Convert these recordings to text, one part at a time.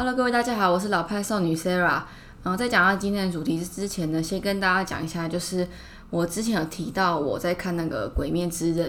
Hello，各位大家好，我是老派少女 Sarah。然后在讲到今天的主题之前呢，先跟大家讲一下，就是我之前有提到我在看那个《鬼灭之刃》，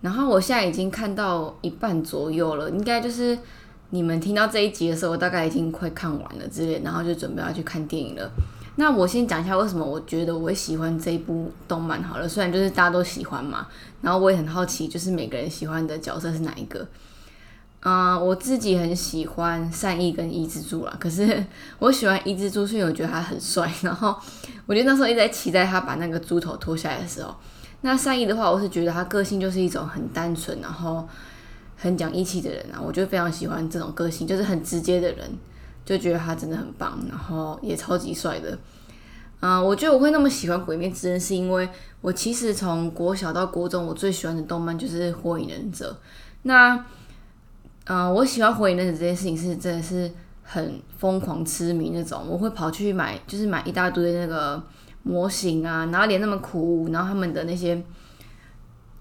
然后我现在已经看到一半左右了，应该就是你们听到这一集的时候，我大概已经快看完了之类，然后就准备要去看电影了。那我先讲一下为什么我觉得我喜欢这一部动漫好了，虽然就是大家都喜欢嘛，然后我也很好奇，就是每个人喜欢的角色是哪一个。嗯，我自己很喜欢善意跟伊之助啦。可是 我喜欢伊之助，是因为我觉得他很帅。然后我觉得那时候一直在期待他把那个猪头脱下来的时候。那善意的话，我是觉得他个性就是一种很单纯，然后很讲义气的人啊。我就非常喜欢这种个性，就是很直接的人，就觉得他真的很棒，然后也超级帅的。嗯，我觉得我会那么喜欢《鬼灭之刃》，是因为我其实从国小到国中，我最喜欢的动漫就是《火影忍者》。那嗯，我喜欢火影忍者这件事情是真的是很疯狂痴迷那种，我会跑去买，就是买一大堆那个模型啊，然后连那么苦，然后他们的那些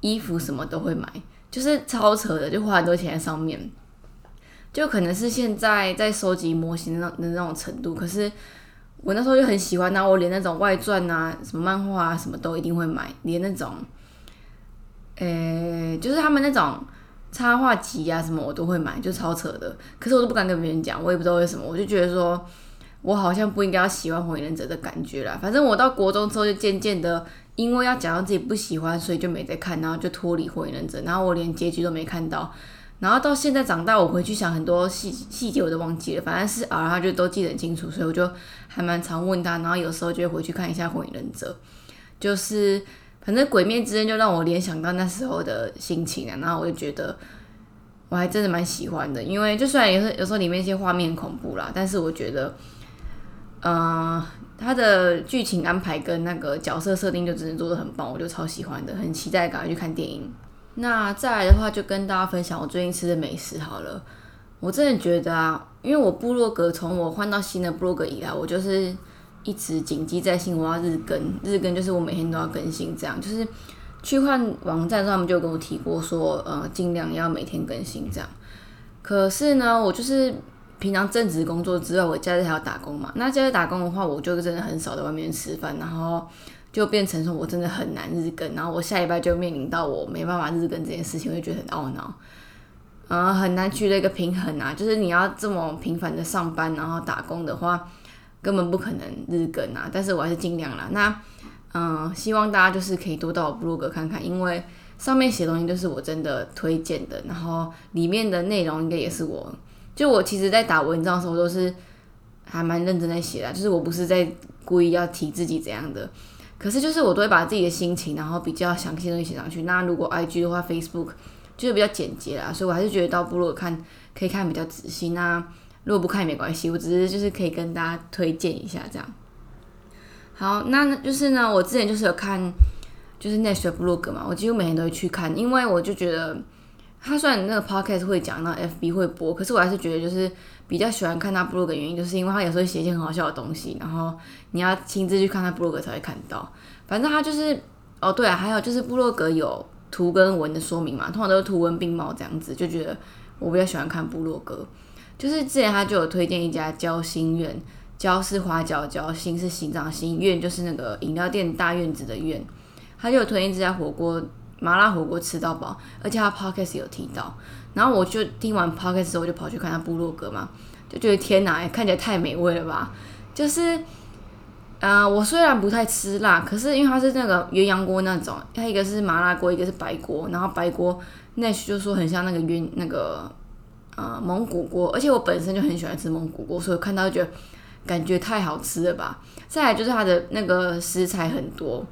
衣服什么都会买，就是超扯的，就花很多钱在上面，就可能是现在在收集模型的那的那种程度，可是我那时候就很喜欢，然后我连那种外传啊、什么漫画啊什么都一定会买，连那种，诶，就是他们那种。插画集啊什么我都会买，就超扯的。可是我都不敢跟别人讲，我也不知道为什么，我就觉得说我好像不应该要喜欢火影忍者的感觉啦。反正我到国中之后就渐渐的，因为要讲到自己不喜欢，所以就没再看，然后就脱离火影忍者，然后我连结局都没看到。然后到现在长大，我回去想很多细细节我都忘记了，反正是啊，他就都记得很清楚，所以我就还蛮常问他。然后有时候就会回去看一下火影忍者，就是。反正《鬼灭之刃》就让我联想到那时候的心情啊，然后我就觉得我还真的蛮喜欢的，因为就算有时有时候里面一些画面恐怖啦，但是我觉得，嗯，它的剧情安排跟那个角色设定就真的做的很棒，我就超喜欢的，很期待赶快去看电影。那再来的话，就跟大家分享我最近吃的美食好了。我真的觉得啊，因为我部落格从我换到新的部落格以来，我就是。一直谨记在心，我要日更，日更就是我每天都要更新，这样就是去换网站上，他们就跟我提过说，呃，尽量要每天更新这样。可是呢，我就是平常正职工作之外，我假日还要打工嘛。那假日打工的话，我就真的很少在外面吃饭，然后就变成说我真的很难日更，然后我下礼拜就面临到我没办法日更这件事情，我就觉得很懊恼，呃，很难取得一个平衡啊。就是你要这么频繁的上班，然后打工的话。根本不可能日更啊！但是我还是尽量啦。那嗯，希望大家就是可以多到我 blog 看看，因为上面写东西都是我真的推荐的，然后里面的内容应该也是我。就我其实，在打文章的时候都是还蛮认真在写的，就是我不是在故意要提自己怎样的。可是就是我都会把自己的心情，然后比较详细的东西写上去。那如果 IG 的话，Facebook 就是比较简洁啦，所以我还是觉得到部落看可以看比较仔细。那如果不看也没关系，我只是就是可以跟大家推荐一下这样。好，那就是呢，我之前就是有看，就是 Nash 的 blog 嘛，我几乎每天都会去看，因为我就觉得他虽然那个 podcast 会讲，那 FB 会播，可是我还是觉得就是比较喜欢看他 blog 的原因，就是因为他有时候写一些很好笑的东西，然后你要亲自去看他 blog 才会看到。反正他就是哦，对啊，还有就是部落格有图跟文的说明嘛，通常都是图文并茂这样子，就觉得我比较喜欢看部落格。就是之前他就有推荐一家交心苑，交是花椒交，心是心脏心，苑就是那个饮料店大院子的院，他就有推荐这家火锅麻辣火锅吃到饱，而且他 podcast 有提到，然后我就听完 podcast 之后，我就跑去看他部落格嘛，就觉得天哪，看起来太美味了吧！就是，呃，我虽然不太吃辣，可是因为它是那个鸳鸯锅那种，它一个是麻辣锅，一个是白锅，然后白锅那就说很像那个鸳那个。啊，蒙古锅，而且我本身就很喜欢吃蒙古锅，所以看到觉得感觉太好吃了吧。再来就是它的那个食材很多，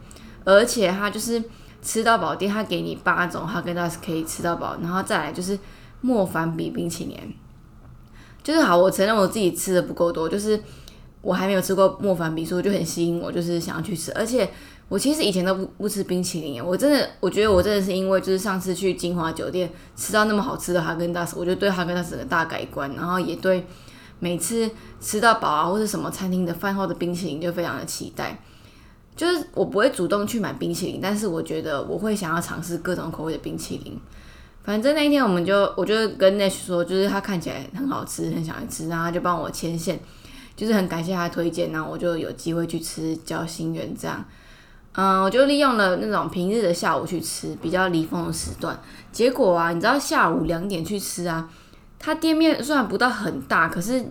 而且它就是吃到饱店，它给你八种哈根达斯可以吃到饱，然后再来就是莫凡比冰淇淋，就是好，我承认我自己吃的不够多，就是我还没有吃过莫凡比，所以就很吸引我，就是想要去吃，而且。我其实以前都不不吃冰淇淋，我真的我觉得我真的是因为就是上次去金华酒店吃到那么好吃的哈根达斯，我就对哈根达斯的大改观，然后也对每次吃到饱啊或者什么餐厅的饭后的冰淇淋就非常的期待。就是我不会主动去买冰淇淋，但是我觉得我会想要尝试各种口味的冰淇淋。反正那一天我们就，我就跟 Nash 说，就是他看起来很好吃，很想吃，然后他就帮我牵线，就是很感谢他推荐，然后我就有机会去吃交心园这样。嗯，我就利用了那种平日的下午去吃，比较离峰的时段。结果啊，你知道下午两点去吃啊，它店面虽然不到很大，可是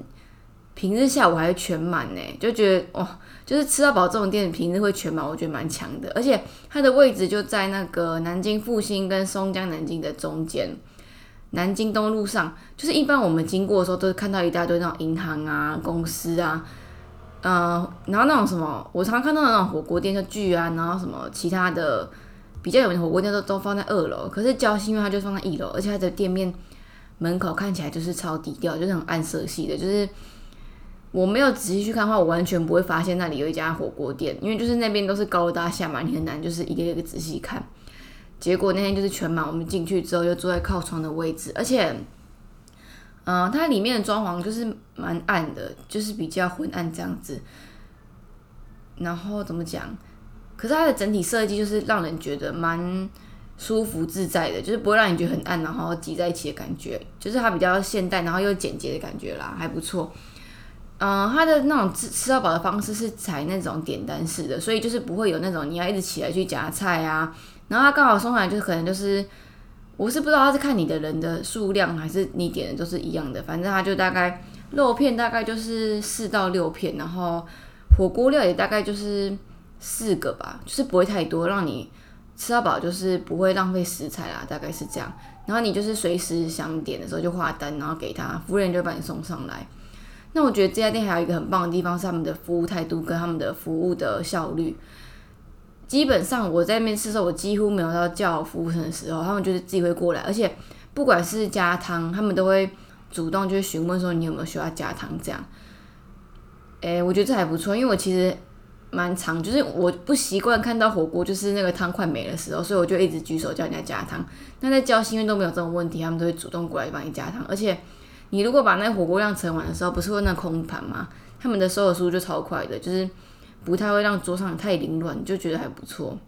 平日下午还是全满呢，就觉得哇，就是吃到饱这种店平日会全满，我觉得蛮强的。而且它的位置就在那个南京复兴跟松江南京的中间，南京东路上，就是一般我们经过的时候都是看到一大堆那种银行啊、公司啊。嗯，然后那种什么，我常常看到的那种火锅店，就聚啊，然后什么其他的比较有名的火锅店都都放在二楼，可是交心因为它就放在一楼，而且它的店面门口看起来就是超低调，就是很暗色系的，就是我没有仔细去看的话，我完全不会发现那里有一家火锅店，因为就是那边都是高楼大厦嘛，你很难就是一个一个仔细看。结果那天就是全满，我们进去之后就坐在靠窗的位置，而且。嗯，它里面的装潢就是蛮暗的，就是比较昏暗这样子。然后怎么讲？可是它的整体设计就是让人觉得蛮舒服自在的，就是不会让你觉得很暗，然后挤在一起的感觉。就是它比较现代，然后又简洁的感觉啦，还不错。嗯，它的那种吃吃到饱的方式是采那种点单式的，所以就是不会有那种你要一直起来去夹菜啊。然后它刚好送来就是可能就是。我是不知道他是看你的人的数量，还是你点的都是一样的。反正他就大概肉片大概就是四到六片，然后火锅料也大概就是四个吧，就是不会太多，让你吃到饱，就是不会浪费食材啦，大概是这样。然后你就是随时想点的时候就画单，然后给他，服务员就把你送上来。那我觉得这家店还有一个很棒的地方是他们的服务态度跟他们的服务的效率。基本上我在面试的时候，我几乎没有到叫服务生的时候，他们就是自己会过来，而且不管是加汤，他们都会主动就询问说你有没有需要加汤这样。诶，我觉得这还不错，因为我其实蛮常，就是我不习惯看到火锅就是那个汤快没的时候，所以我就一直举手叫人家加汤。那在交心院都没有这种问题，他们都会主动过来帮你加汤，而且你如果把那火锅量盛完的时候，不是会那空盘吗？他们的收的速度就超快的，就是。不太会让桌上太凌乱，就觉得还不错。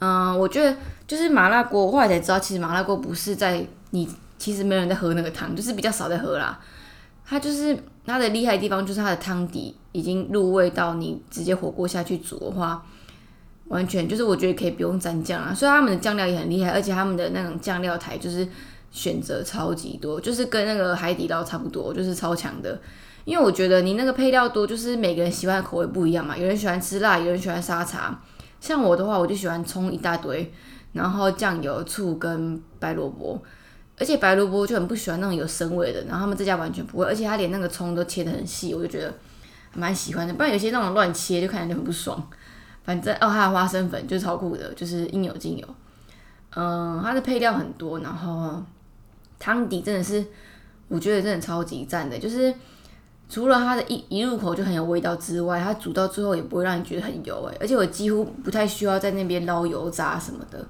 嗯，我觉得就是麻辣锅，我后来才知道，其实麻辣锅不是在你其实没有人在喝那个汤，就是比较少在喝啦。它就是它的厉害的地方，就是它的汤底已经入味到你直接火锅下去煮的话，完全就是我觉得可以不用蘸酱啊。所以他们的酱料也很厉害，而且他们的那种酱料台就是选择超级多，就是跟那个海底捞差不多，就是超强的。因为我觉得你那个配料多，就是每个人喜欢的口味不一样嘛。有人喜欢吃辣，有人喜欢沙茶。像我的话，我就喜欢葱一大堆，然后酱油、醋跟白萝卜。而且白萝卜就很不喜欢那种有生味的，然后他们这家完全不会，而且他连那个葱都切得很细，我就觉得蛮喜欢的。不然有些那种乱切就看起来就很不爽。反正哦，还有花生粉，就是超酷的，就是应有尽有。嗯，它的配料很多，然后汤底真的是我觉得真的超级赞的，就是。除了它的一一入口就很有味道之外，它煮到最后也不会让你觉得很油诶，而且我几乎不太需要在那边捞油炸什么的，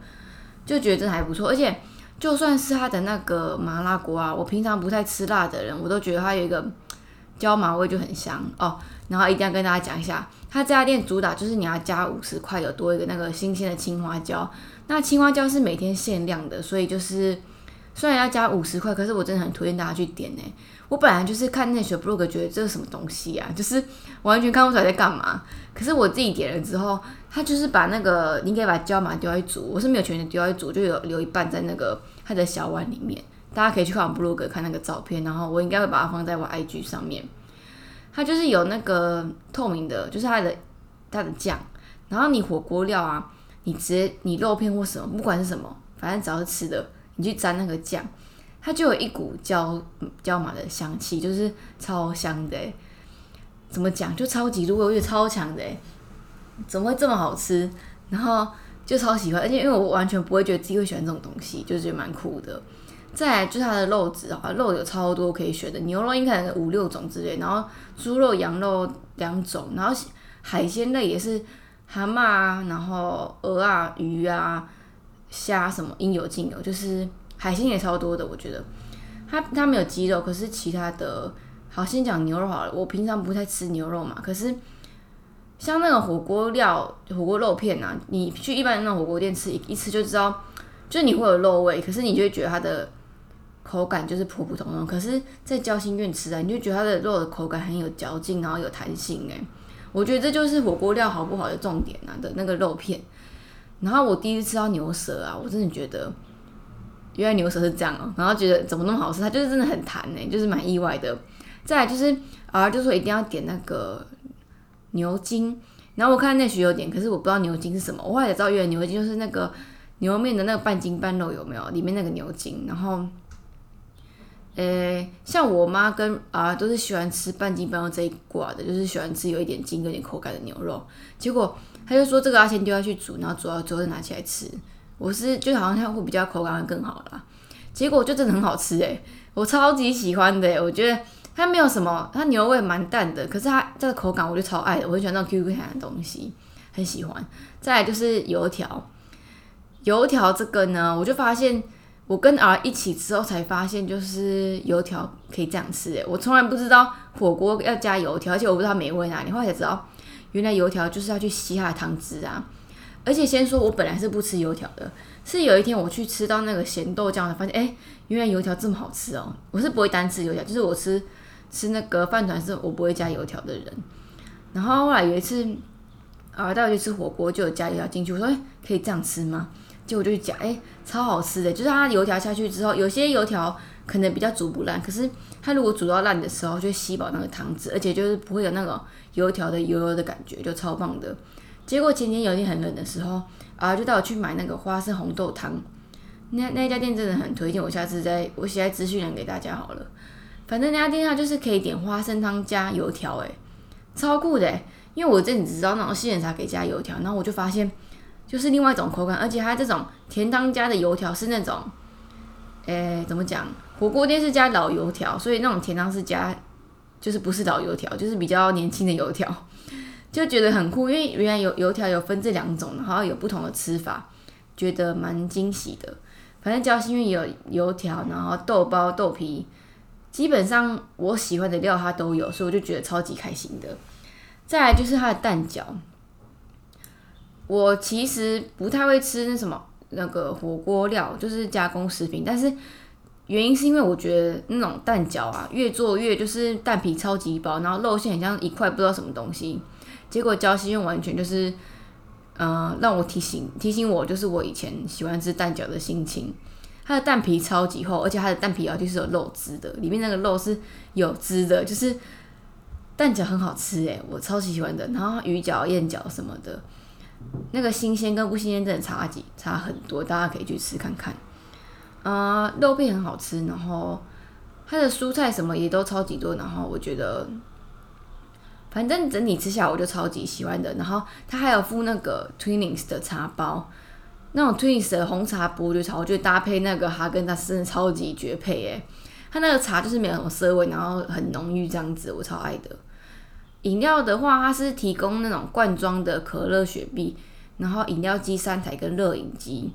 就觉得真的还不错。而且就算是它的那个麻辣锅啊，我平常不太吃辣的人，我都觉得它有一个椒麻味就很香哦。然后一定要跟大家讲一下，它这家店主打就是你要加五十块，有多一个那个新鲜的青花椒。那青花椒是每天限量的，所以就是虽然要加五十块，可是我真的很推荐大家去点呢。我本来就是看那些 blog 觉得这是什么东西啊，就是完全看不出来在干嘛。可是我自己点了之后，他就是把那个你可以把椒麻丢在煮，我是没有全的丢在煮，就有留一半在那个他的小碗里面。大家可以去看我 blog 看那个照片，然后我应该会把它放在我 IG 上面。它就是有那个透明的，就是它的它的酱，然后你火锅料啊，你直接你肉片或什么，不管是什么，反正只要是吃的，你去沾那个酱。它就有一股椒椒麻的香气，就是超香的，怎么讲就超级入味，我觉得超强的，怎么会这么好吃？然后就超喜欢，而且因为我完全不会觉得自己会喜欢这种东西，就是觉得蛮酷的。再来就是它的肉质啊，肉有超多可以选的，牛肉应该有五六种之类，然后猪肉、羊肉两种，然后海鲜类也是蛤蟆啊，然后鹅啊、鱼啊、虾什么应有尽有，就是。海鲜也超多的，我觉得，它它没有鸡肉，可是其他的，好先讲牛肉好了。我平常不太吃牛肉嘛，可是像那种火锅料、火锅肉片啊，你去一般的那种火锅店吃一一吃就知道，就你会有肉味，可是你就会觉得它的口感就是普普通通。可是，在交心院吃啊，你就觉得它的肉的口感很有嚼劲，然后有弹性。诶，我觉得这就是火锅料好不好的重点啊的那个肉片。然后我第一次吃到牛舌啊，我真的觉得原来牛舌是这样哦，然后觉得怎么那么好吃，它就是真的很弹呢，就是蛮意外的。再来就是啊，就说一定要点那个牛筋，然后我看那许有点，可是我不知道牛筋是什么。我后来才知道，原来牛筋就是那个牛肉面的那个半筋半肉有没有？里面那个牛筋。然后，呃，像我妈跟啊都是喜欢吃半筋半肉这一挂的，就是喜欢吃有一点筋、有点口感的牛肉。结果他就说这个要先丢下去煮，然后煮好之后再拿起来吃。我是就好像它会比较口感会更好啦。结果就真的很好吃诶，我超级喜欢的，我觉得。它没有什么，它牛味蛮淡的，可是它这个口感我就超爱的，我很喜欢那种 Q Q 弹的东西，很喜欢。再来就是油条，油条这个呢，我就发现我跟 R 一起之后才发现，就是油条可以这样吃诶，我从来不知道火锅要加油条，而且我不知道美味哪里，后来才知道原来油条就是要去吸它的汤汁啊。而且先说我本来是不吃油条的，是有一天我去吃到那个咸豆浆，才发现哎，原来油条这么好吃哦。我是不会单吃油条，就是我吃。吃那个饭团是我不会加油条的人，然后后来有一次啊带我去吃火锅，就有加油条进去，我说哎可以这样吃吗？结果就去加，哎超好吃的，就是它油条下去之后，有些油条可能比较煮不烂，可是它如果煮到烂的时候，就吸饱那个汤汁，而且就是不会有那种油条的油油的感觉，就超棒的。结果前天有一天很冷的时候啊，就带我去买那个花生红豆汤，那那家店真的很推荐，我下次再我写在资讯栏给大家好了。反正那家店它就是可以点花生汤加油条，诶，超酷的！因为我这里只知道那种杏仁茶可以加油条，然后我就发现就是另外一种口感，而且它这种甜汤加的油条是那种，诶，怎么讲？火锅店是加老油条，所以那种甜汤是加就是不是老油条，就是比较年轻的油条，就觉得很酷。因为原来油油条有分这两种，然后有不同的吃法，觉得蛮惊喜的。反正交心因为有油条，然后豆包、豆皮。基本上我喜欢的料它都有，所以我就觉得超级开心的。再来就是它的蛋饺，我其实不太会吃那什么那个火锅料，就是加工食品。但是原因是因为我觉得那种蛋饺啊，越做越就是蛋皮超级薄，然后肉馅很像一块不知道什么东西。结果焦西用完全就是，嗯，让我提醒提醒我，就是我以前喜欢吃蛋饺的心情。它的蛋皮超级厚，而且它的蛋皮啊就是有肉汁的，里面那个肉是有汁的，就是蛋饺很好吃诶，我超级喜欢的。然后鱼饺、燕饺什么的，那个新鲜跟不新鲜真的差几差很多，大家可以去吃看看。啊，肉片很好吃，然后它的蔬菜什么也都超级多，然后我觉得反正整体吃下来我就超级喜欢的。然后它还有附那个 Twinings 的茶包。那种 Twinings 的红茶薄绿茶，我觉得搭配那个哈根达斯真的超级绝配诶。它那个茶就是没有什么涩味，然后很浓郁这样子，我超爱的。饮料的话，它是提供那种罐装的可乐、雪碧，然后饮料机三台跟热饮机。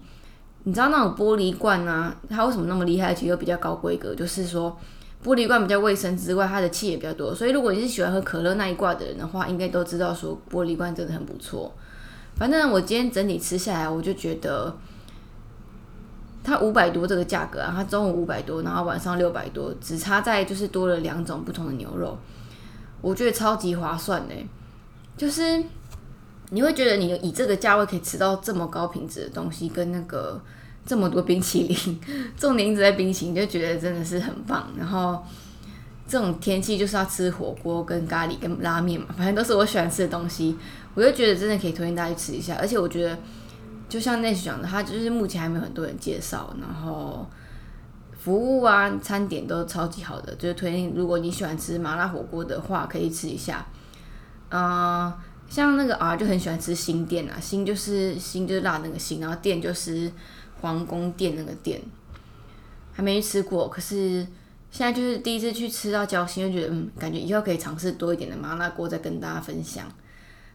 你知道那种玻璃罐啊，它为什么那么厉害？其实又比较高规格，就是说玻璃罐比较卫生之外，它的气也比较多。所以如果你是喜欢喝可乐那一挂的人的话，应该都知道说玻璃罐真的很不错。反正我今天整体吃下来，我就觉得它五百多这个价格啊，它中午五百多，然后晚上六百多，只差在就是多了两种不同的牛肉，我觉得超级划算呢。就是你会觉得你以这个价位可以吃到这么高品质的东西，跟那个这么多冰淇淋，重点一直在冰淇淋，就觉得真的是很棒。然后这种天气就是要吃火锅、跟咖喱、跟拉面嘛，反正都是我喜欢吃的东西。我就觉得真的可以推荐大家去吃一下，而且我觉得就像那讲的，它就是目前还没有很多人介绍，然后服务啊、餐点都超级好的，就是推荐如果你喜欢吃麻辣火锅的话，可以吃一下。嗯，像那个啊，就很喜欢吃新店啊，新就是新就是辣那个新，然后店就是皇宫店那个店，还没吃过，可是现在就是第一次去吃到交心，就觉得嗯，感觉以后可以尝试多一点的麻辣锅，再跟大家分享。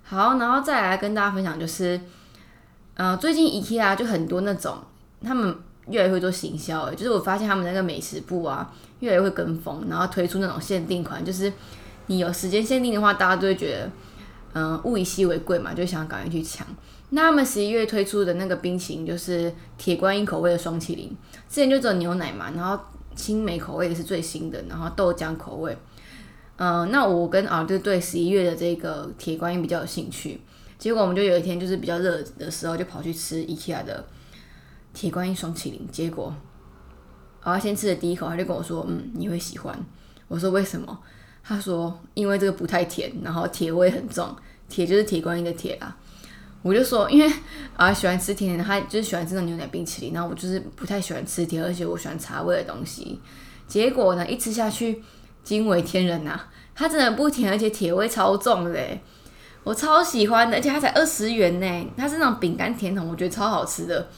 好，然后再来跟大家分享，就是，呃，最近 IKEA 就很多那种，他们越来越会做行销，就是我发现他们那个美食部啊，越来越会跟风，然后推出那种限定款，就是你有时间限定的话，大家都会觉得，嗯，物以稀为贵嘛，就想赶快去抢。那他们十一月推出的那个冰淇淋就是铁观音口味的双麒麟，之前就只有牛奶嘛，然后青梅口味的是最新的，然后豆浆口味。嗯，那我跟啊就对十一月的这个铁观音比较有兴趣，结果我们就有一天就是比较热的时候，就跑去吃 IKEA 的铁观音双麒麟，结果啊先吃了第一口，他就跟我说，嗯，你会喜欢。我说为什么？他说因为这个不太甜，然后铁味很重，铁就是铁观音的铁啊。我就说，因为啊喜欢吃甜的，他就是喜欢吃那种牛奶冰淇淋，然后我就是不太喜欢吃甜，而且我喜欢茶味的东西。结果呢，一吃下去。惊为天人呐！它真的不甜，而且铁味超重的，我超喜欢的，而且它才二十元呢。它是那种饼干甜筒，我觉得超好吃的。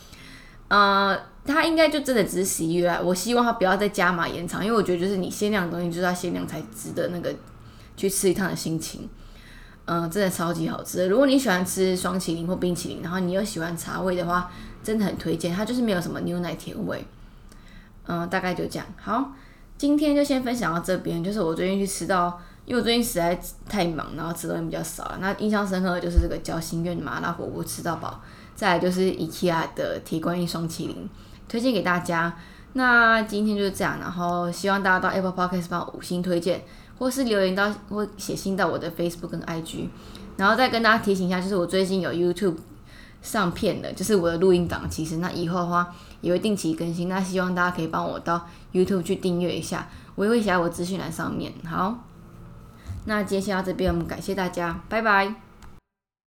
呃，它应该就真的只是十一月，我希望它不要再加码延长，因为我觉得就是你限量的东西就是要限量才值得那个去吃一趟的心情。嗯，真的超级好吃。如果你喜欢吃双麒麟或冰淇淋，然后你又喜欢茶味的话，真的很推荐。它就是没有什么牛奶甜味。嗯，大概就这样。好。今天就先分享到这边，就是我最近去吃到，因为我最近实在太忙，然后吃东西比较少了。那印象深刻的就是这个交心苑麻辣火锅吃到饱，再来就是 IKEA 的铁观音双麒麟，推荐给大家。那今天就是这样，然后希望大家到 Apple Podcast 帮五星推荐，或是留言到或写信到我的 Facebook 跟 IG，然后再跟大家提醒一下，就是我最近有 YouTube。上片的，就是我的录音档。其实那以后的话也会定期更新。那希望大家可以帮我到 YouTube 去订阅一下，我也会写在我资讯栏上面。好，那今天先到这边，我们感谢大家，拜拜。